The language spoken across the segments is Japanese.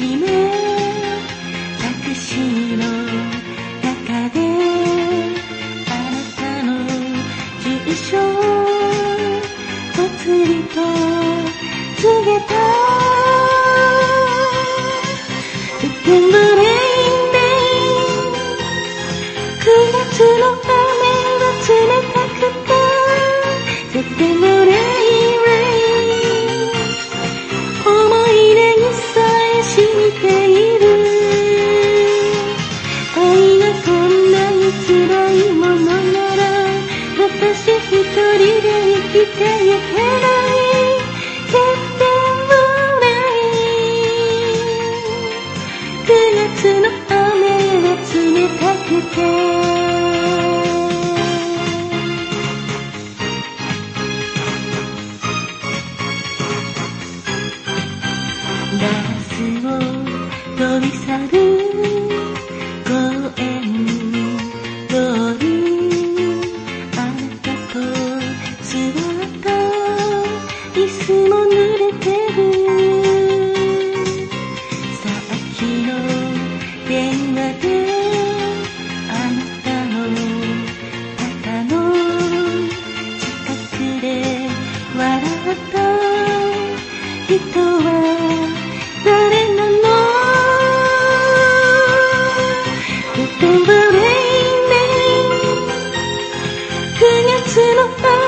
she 人は誰なの言葉レイン9月の雨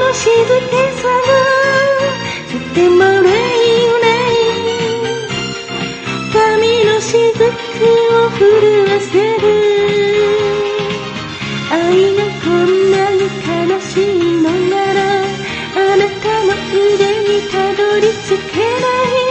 の静けさがとてもレインレイン髪の雫を震わせる。愛がこんなに悲しい。घोडीच खेळ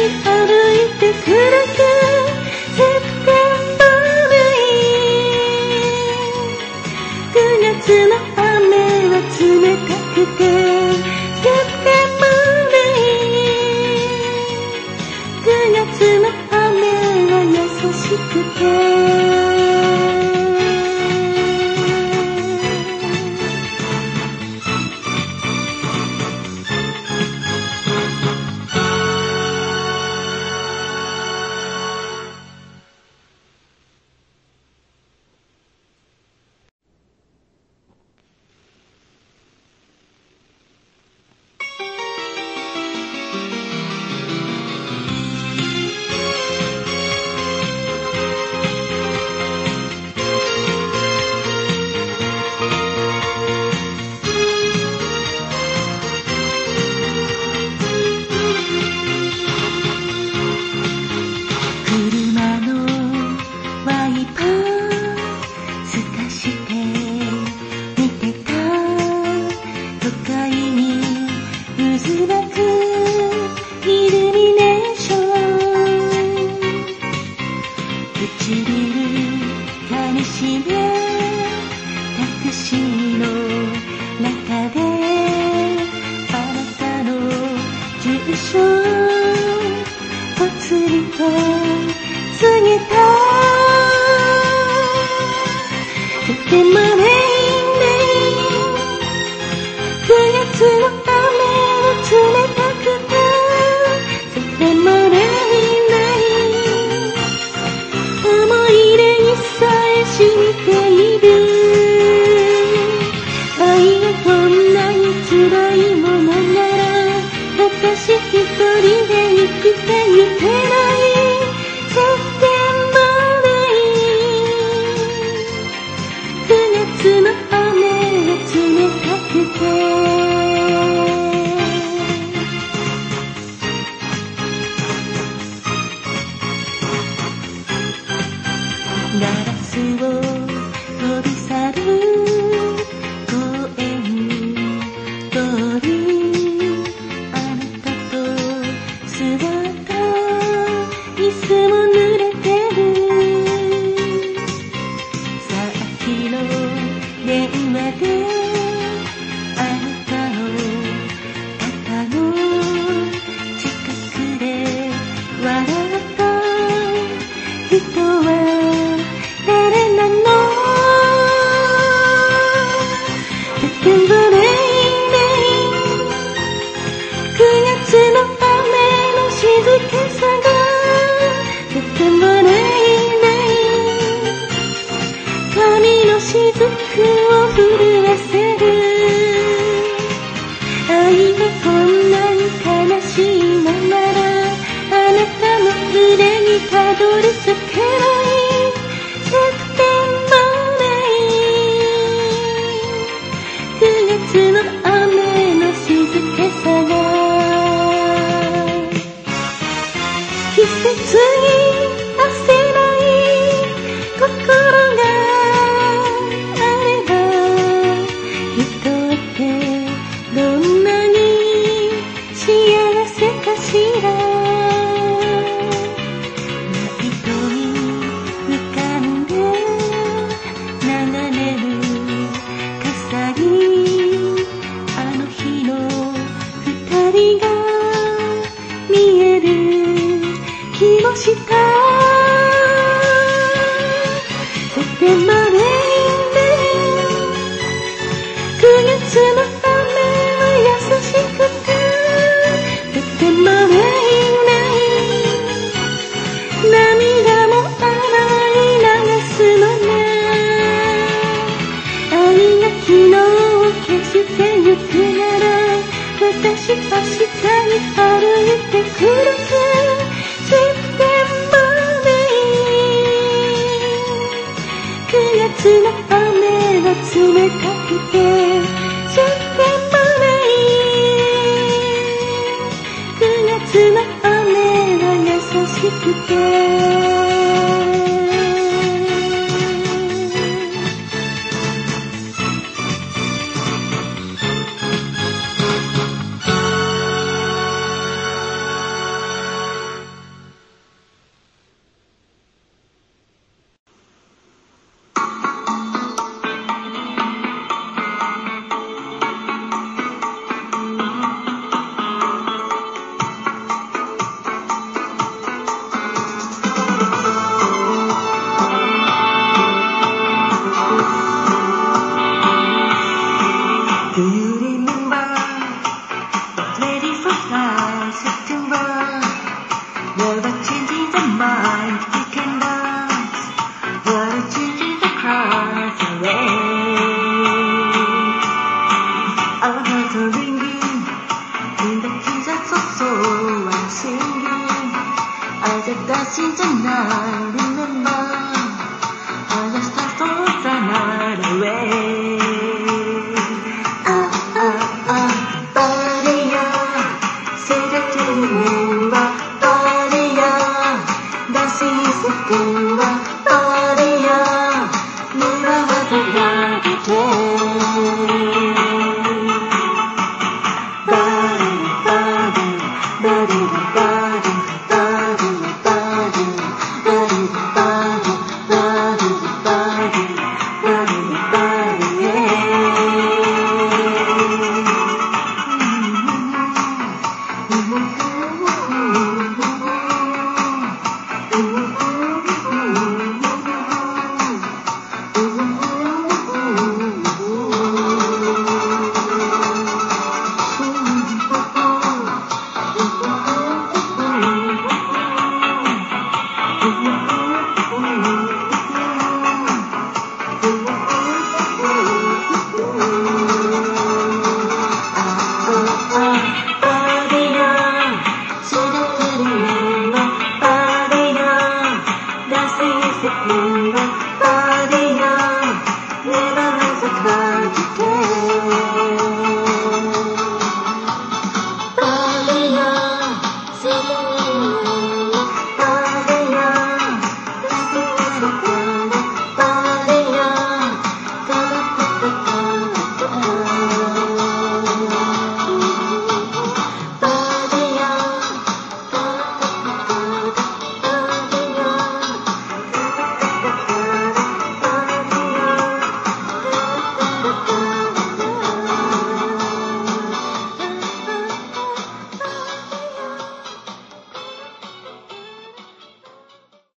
the odor In つのためを冷たくてとても rain, 思い。出一切しみてい。る愛がこんなに辛い。ものなら私一人でくてしょってもない9月の雨は優しくて。till the night, remember All the stars thought I might away Ah ah ah, buddy, yeah Say that you remember